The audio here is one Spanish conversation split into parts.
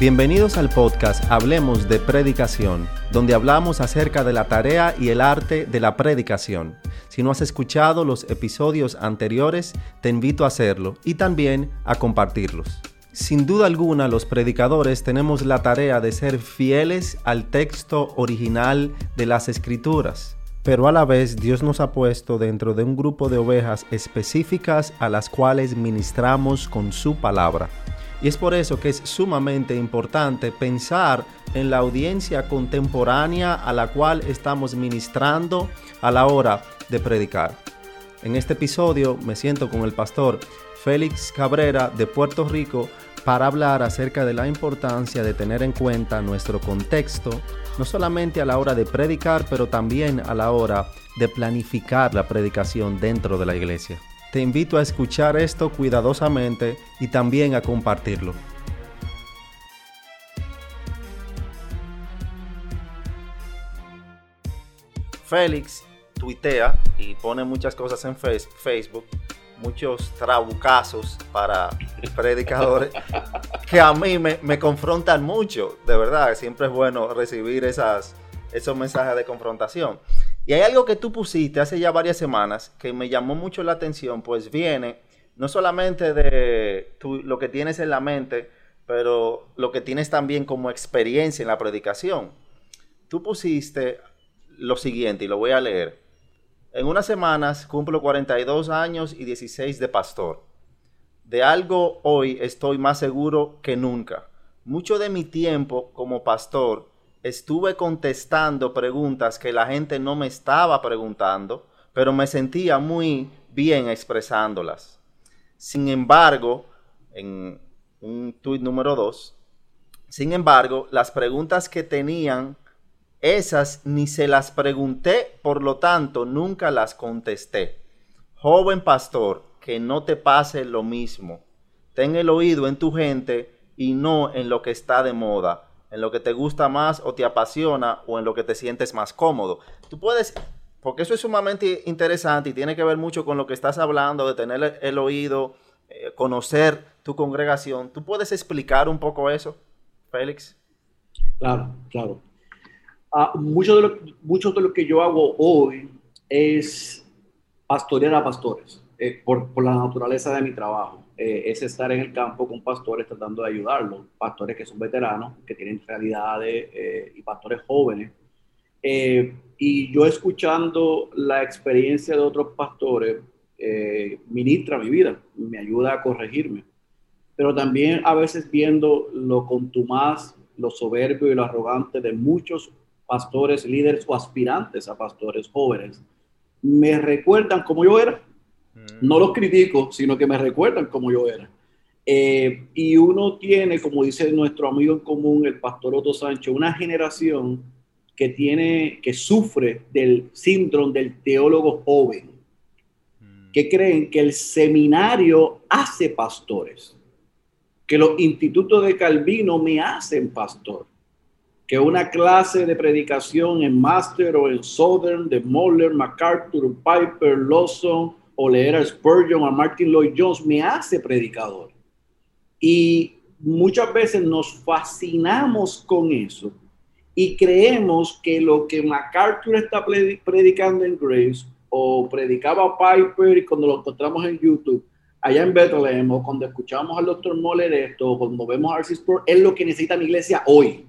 Bienvenidos al podcast Hablemos de Predicación, donde hablamos acerca de la tarea y el arte de la predicación. Si no has escuchado los episodios anteriores, te invito a hacerlo y también a compartirlos. Sin duda alguna, los predicadores tenemos la tarea de ser fieles al texto original de las escrituras, pero a la vez Dios nos ha puesto dentro de un grupo de ovejas específicas a las cuales ministramos con su palabra. Y es por eso que es sumamente importante pensar en la audiencia contemporánea a la cual estamos ministrando a la hora de predicar. En este episodio me siento con el pastor Félix Cabrera de Puerto Rico para hablar acerca de la importancia de tener en cuenta nuestro contexto, no solamente a la hora de predicar, pero también a la hora de planificar la predicación dentro de la iglesia. Te invito a escuchar esto cuidadosamente y también a compartirlo. Félix tuitea y pone muchas cosas en Facebook, muchos trabucazos para predicadores que a mí me, confrontan mucho, de verdad, siempre es bueno recibir esas, esos mensajes de confrontación. Y hay algo que tú pusiste hace ya varias semanas que me llamó mucho la atención, pues viene no solamente de lo que tienes en la mente, pero lo que tienes también como experiencia en la predicación. Tú pusiste lo siguiente, y lo voy a leer. En unas semanas cumplo 42 años y 16 de pastor. De algo hoy estoy más seguro que nunca. Mucho de mi tiempo como pastor estuve contestando preguntas que la gente no me estaba preguntando, pero me sentía muy bien expresándolas. Sin embargo, en un tuit número 2, sin embargo, las preguntas que tenían, esas ni se las pregunté, por lo tanto, nunca las contesté. Joven pastor, que no te pase lo mismo. Ten el oído en tu gente y no en lo que está de moda en lo que te gusta más o te apasiona o en lo que te sientes más cómodo. Tú puedes, porque eso es sumamente interesante y tiene que ver mucho con lo que estás hablando, de tener el oído, eh, conocer tu congregación. ¿Tú puedes explicar un poco eso, Félix? Claro, claro. Ah, mucho, de lo, de lo que yo hago hoy es pastorear a pastores, eh, por la naturaleza de mi trabajo. Eh, es estar en el campo con pastores tratando de ayudarlos, pastores que son veteranos, que tienen realidades eh, y pastores jóvenes. Eh, y yo escuchando la experiencia de otros pastores, ministra mi vida, me ayuda a corregirme. Pero también a veces viendo lo contumaz, lo soberbio y lo arrogante de muchos pastores, líderes o aspirantes a pastores jóvenes, me recuerdan cómo yo era no los critico, sino que me recuerdan como yo era. Eh, y uno tiene, como dice nuestro amigo en común, el pastor Otto Sánchez, una generación que tiene, que sufre del síndrome del teólogo joven, mm. que creen que el seminario hace pastores, que los institutos de Calvino me hacen pastor, que una clase de predicación en Master o en Southern de Moller, MacArthur, Piper, Lawson, o leer a Spurgeon a Martin Lloyd Jones me hace predicador. Y muchas veces nos fascinamos con eso y creemos que lo que MacArthur está predicando en Grace o predicaba Piper y cuando lo encontramos en YouTube allá en Bethlehem o cuando escuchamos al doctor Moller esto o cuando vemos a Arcis es lo que necesita mi iglesia hoy.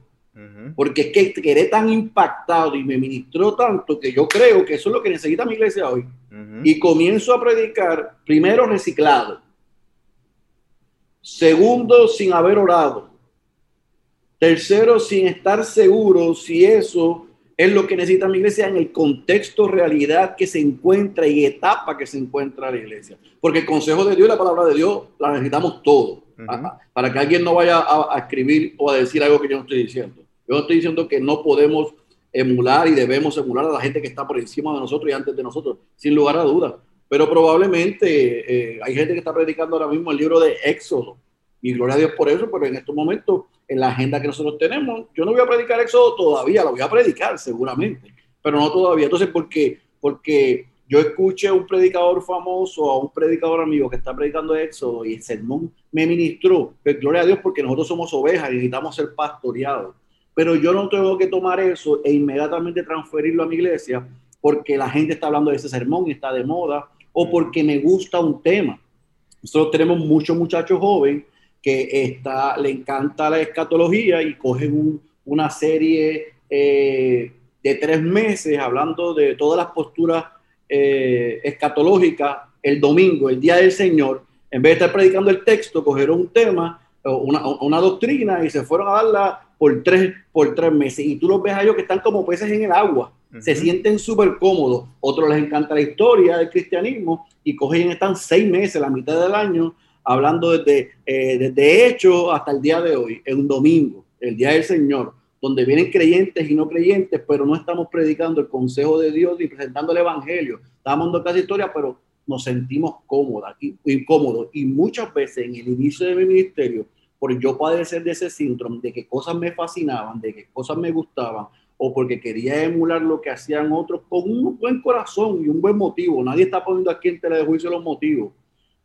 Porque es que quedé tan impactado y me ministró tanto que yo creo que eso es lo que necesita mi iglesia hoy. Y comienzo a predicar, primero reciclado, segundo sin haber orado, tercero sin estar seguro si eso es lo que necesita mi iglesia en el contexto, realidad que se encuentra y etapa que se encuentra la iglesia. Porque el consejo de Dios y la palabra de Dios la necesitamos todo. Para que alguien no vaya a, escribir o a decir algo que yo no estoy diciendo. Yo estoy diciendo que no podemos emular y debemos emular a la gente que está por encima de nosotros y antes de nosotros, sin lugar a dudas. Pero probablemente eh, hay gente que está predicando ahora mismo el libro de Éxodo. Y gloria a Dios por eso, pero en estos momentos, en la agenda que nosotros tenemos, yo no voy a predicar Éxodo todavía, lo voy a predicar seguramente, pero no todavía. Entonces, ¿por qué? Porque yo escuché a un predicador famoso, o a un predicador amigo que está predicando Éxodo y el sermón me ministró, pues gloria a Dios porque nosotros somos ovejas y necesitamos ser pastoreados. Pero yo no tengo que tomar eso e inmediatamente transferirlo a mi iglesia porque la gente está hablando de ese sermón y está de moda o porque me gusta un tema. Nosotros tenemos muchos muchachos jóvenes que está, le encanta la escatología y cogen una serie eh, de tres meses hablando de todas las posturas eh, escatológicas el domingo, el día del Señor, en vez de estar predicando el texto, cogieron un tema, una, una doctrina y se fueron a darla por tres, por tres meses. Y tú los ves a ellos que están como peces en el agua, se sienten súper cómodos. Otros les encanta la historia del cristianismo y cogen, están seis meses, la mitad del año, hablando desde, eh, desde hecho hasta el día de hoy, en un domingo, el día del Señor donde vienen creyentes y no creyentes, pero no estamos predicando el consejo de Dios ni presentando el evangelio. Estamos dando casi historia, pero nos sentimos cómodas, incómodos. Y muchas veces en el inicio de mi ministerio, por yo padecer de ese síndrome, de que cosas me fascinaban, de que cosas me gustaban, o porque quería emular lo que hacían otros con un buen corazón y un buen motivo. Nadie está poniendo aquí en tela de juicio los motivos,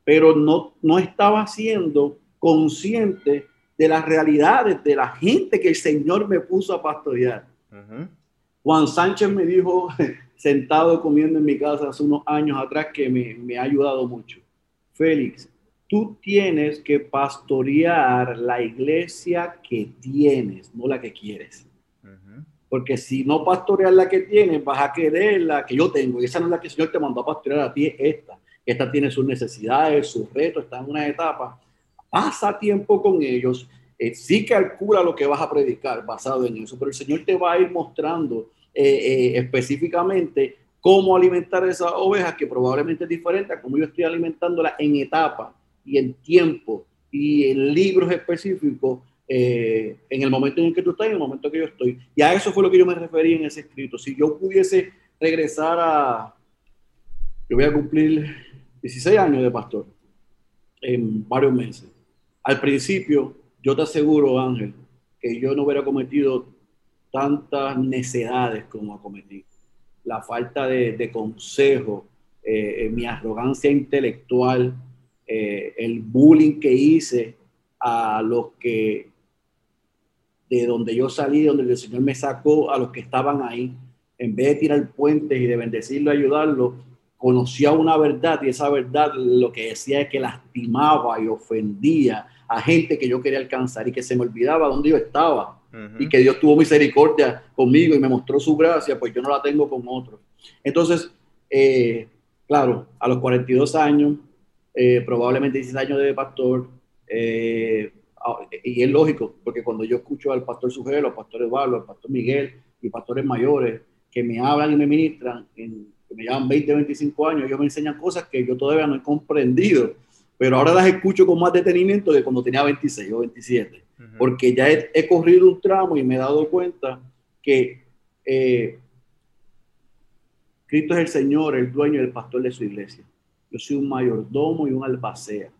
pero no, no estaba siendo consciente de las realidades de la gente que el Señor me puso a pastorear. Juan Sánchez me dijo, sentado comiendo en mi casa hace unos años atrás, que me, me ha ayudado mucho. Félix, tú tienes que pastorear la iglesia que tienes, no la que quieres. Porque si no pastoreas la que tienes, vas a querer la que yo tengo. Y esa no es la que el Señor te mandó a pastorear a ti, esta. Esta tiene sus necesidades, sus retos, está en una etapa pasa tiempo con ellos, eh, sí calcula lo que vas a predicar basado en eso, pero el Señor te va a ir mostrando eh, eh, específicamente cómo alimentar esas ovejas, que probablemente es diferente a cómo yo estoy alimentándolas en etapa y en tiempo y en libros específicos en el momento en el que tú estás y en el momento que yo estoy. Y a eso fue lo que yo me referí en ese escrito. Si yo pudiese regresar a, yo voy a cumplir 16 años de pastor en varios meses. Al principio, yo te aseguro, Ángel, que yo no hubiera cometido tantas necedades como cometí. La falta de, consejo, eh, mi arrogancia intelectual, eh, el bullying que hice a los que, de donde yo salí, donde el Señor me sacó, a los que estaban ahí, en vez de tirar puentes y de bendecirlo, ayudarlo, conocía una verdad y esa verdad lo que decía es que lastimaba y ofendía a gente que yo quería alcanzar y que se me olvidaba dónde yo estaba. Y que Dios tuvo misericordia conmigo y me mostró su gracia, pues yo no la tengo con otros. Entonces, eh, claro, a los 42 años, eh, probablemente 16 años de pastor, eh, y es lógico, porque cuando yo escucho al pastor Sujelo, al pastor Eduardo, al pastor Miguel y pastores mayores que me hablan y me ministran, en, que me llevan 20, 25 años, ellos me enseñan cosas que yo todavía no he comprendido pero ahora las escucho con más detenimiento de cuando tenía 26 o 27, porque ya he, corrido un tramo y me he dado cuenta que eh, Cristo es el Señor, el dueño y el pastor de su iglesia. Yo soy un mayordomo y un albacea.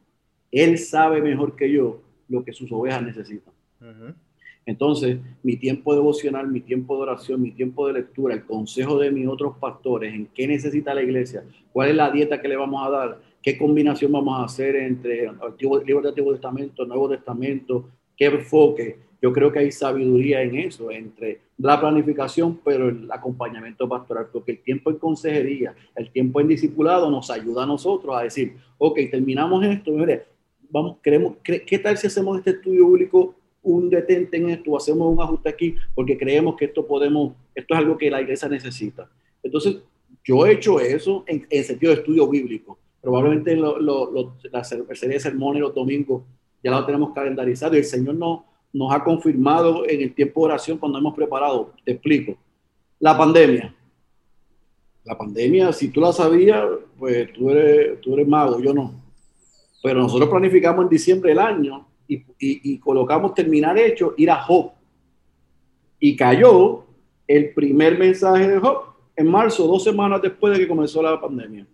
Él sabe mejor que yo lo que sus ovejas necesitan. Entonces, mi tiempo devocional, mi tiempo de oración, mi tiempo de lectura, el consejo de mis otros pastores, en qué necesita la iglesia, cuál es la dieta que le vamos a dar, qué combinación vamos a hacer entre Antiguo, libro Antiguo Testamento, Nuevo Testamento, qué enfoque. Yo creo que hay sabiduría en eso, entre la planificación, pero el acompañamiento pastoral, porque el tiempo en consejería, el tiempo en discipulado nos ayuda a nosotros a decir, ok, terminamos esto, mire, vamos, queremos, ¿qué tal si hacemos este estudio público un detente en esto, hacemos un ajuste aquí, porque creemos que esto podemos, esto es algo que la iglesia necesita. Entonces, yo he hecho eso en, en sentido de estudio bíblico Probablemente lo, la serie de sermones los domingos ya lo tenemos calendarizado y el Señor nos, nos ha confirmado en el tiempo de oración cuando hemos preparado. Te explico. La pandemia. La pandemia, si tú la sabías, pues tú eres, tú eres mago, yo no. Pero nosotros planificamos en diciembre del año y, y, colocamos terminar hecho, ir a Job. Y cayó el primer mensaje de Job en marzo, dos semanas después de que comenzó la pandemia.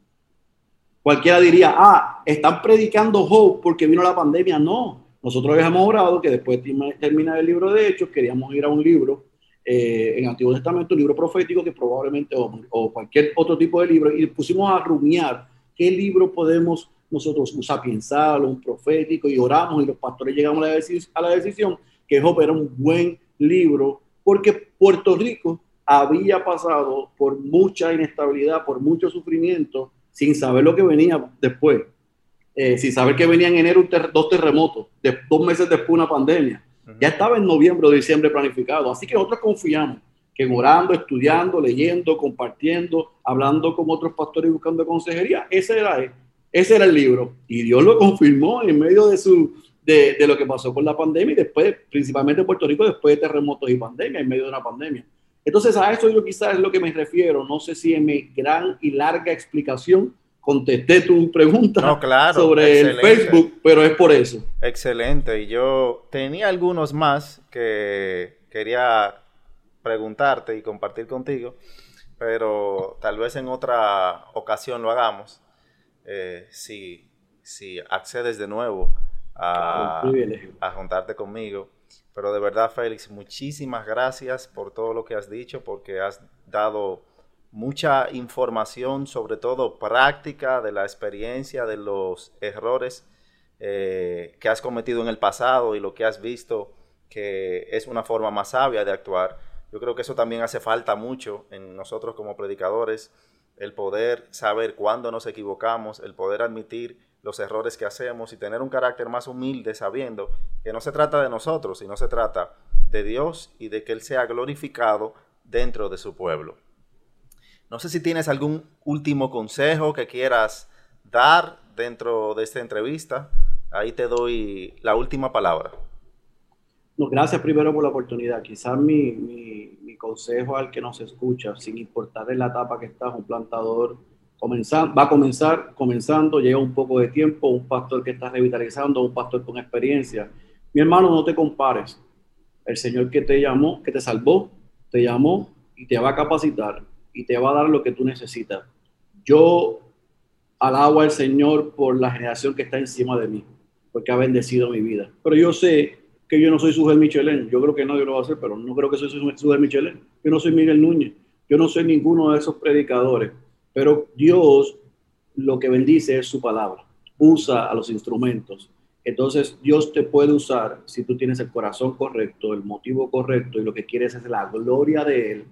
Cualquiera diría, ah, están predicando Job porque vino la pandemia. No, nosotros habíamos orado que después de terminar el libro de Hechos, queríamos ir a un libro eh, en Antiguo Testamento, un libro profético que probablemente, o, cualquier otro tipo de libro, y pusimos a rumiar qué libro podemos nosotros usar, pensar, un profético, y oramos, y los pastores llegamos a la, a la decisión que Job era un buen libro, porque Puerto Rico había pasado por mucha inestabilidad, por mucho sufrimiento, sin saber lo que venía después, eh, sin saber que venía en enero dos terremotos, de, dos meses después una pandemia. Ya estaba en noviembre o diciembre planificado. Así que nosotros confiamos que orando, estudiando, leyendo, compartiendo, hablando con otros pastores y buscando consejería, ese era, ese era el libro. Y Dios lo confirmó en medio de, su, de, de lo que pasó con la pandemia y después, principalmente en Puerto Rico, después de terremotos y pandemia, en medio de una pandemia. Entonces, a eso yo quizás es lo que me refiero. No sé si en mi gran y larga explicación contesté tu pregunta sobre el Facebook, pero es por eso. Excelente. Y yo tenía algunos más que quería preguntarte y compartir contigo, pero tal vez en otra ocasión lo hagamos. Eh, si, si accedes de nuevo a, a juntarte conmigo. Pero de verdad, Félix, muchísimas gracias por todo lo que has dicho, porque has dado mucha información, sobre todo práctica de la experiencia, de los errores eh, que has cometido en el pasado y lo que has visto que es una forma más sabia de actuar. Yo creo que eso también hace falta mucho en nosotros como predicadores, el poder saber cuándo nos equivocamos, el poder admitir los errores que hacemos y tener un carácter más humilde sabiendo que no se trata de nosotros, sino se trata de Dios y de que Él sea glorificado dentro de su pueblo. No sé si tienes algún último consejo que quieras dar dentro de esta entrevista. Ahí te doy la última palabra. No, gracias primero por la oportunidad. Quizás mi, mi, mi consejo al que nos escucha, sin importar la etapa que estás, un plantador, va a comenzar comenzando, llega un poco de tiempo, un pastor que está revitalizando, un pastor con experiencia. Mi hermano, no te compares. El Señor que te llamó, que te salvó, te llamó y te va a capacitar y te va a dar lo que tú necesitas. Yo alabo al Señor por la generación que está encima de mí, porque ha bendecido mi vida. Pero yo sé que yo no soy Sujel Michelén. Yo creo que nadie lo va a hacer, pero no creo que soy Sujel Michelén. Yo no soy Miguel Núñez. Yo no soy ninguno de esos predicadores pero Dios lo que bendice es su palabra. Usa a los instrumentos. Entonces Dios te puede usar si tú tienes el corazón correcto, el motivo correcto y lo que quieres es la gloria de Él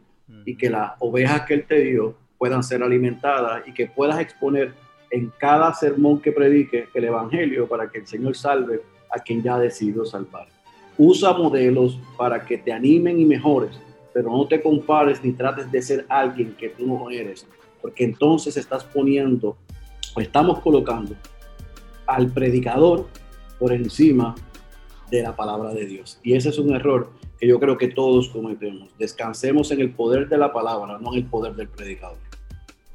y que las ovejas que Él te dio puedan ser alimentadas y que puedas exponer en cada sermón que predique el Evangelio para que el Señor salve a quien ya ha decidido salvar. Usa modelos para que te animen y mejores, pero no te compares ni trates de ser alguien que tú no eres porque entonces estás poniendo o estamos colocando al predicador por encima de la palabra de Dios. Y ese es un error que yo creo que todos cometemos. Descansemos en el poder de la palabra, no en el poder del predicador.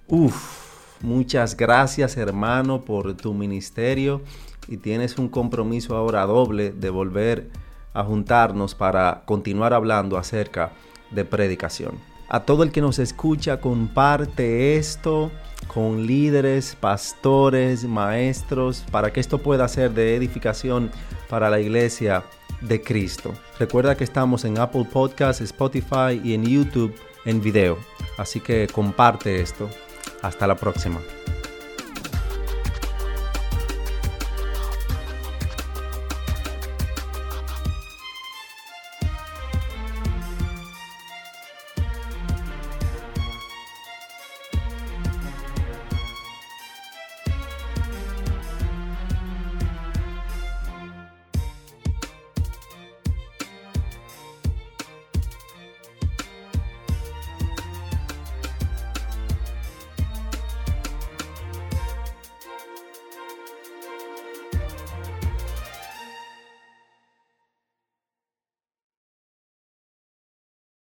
Uf, muchas gracias hermano por tu ministerio y tienes un compromiso ahora doble de volver a juntarnos para continuar hablando acerca de predicación a todo el que nos escucha, comparte esto con líderes, pastores, maestros, para que esto pueda ser de edificación para la iglesia de Cristo. Recuerda que estamos en Apple Podcasts, Spotify y en YouTube en video. Así que comparte esto. Hasta la próxima.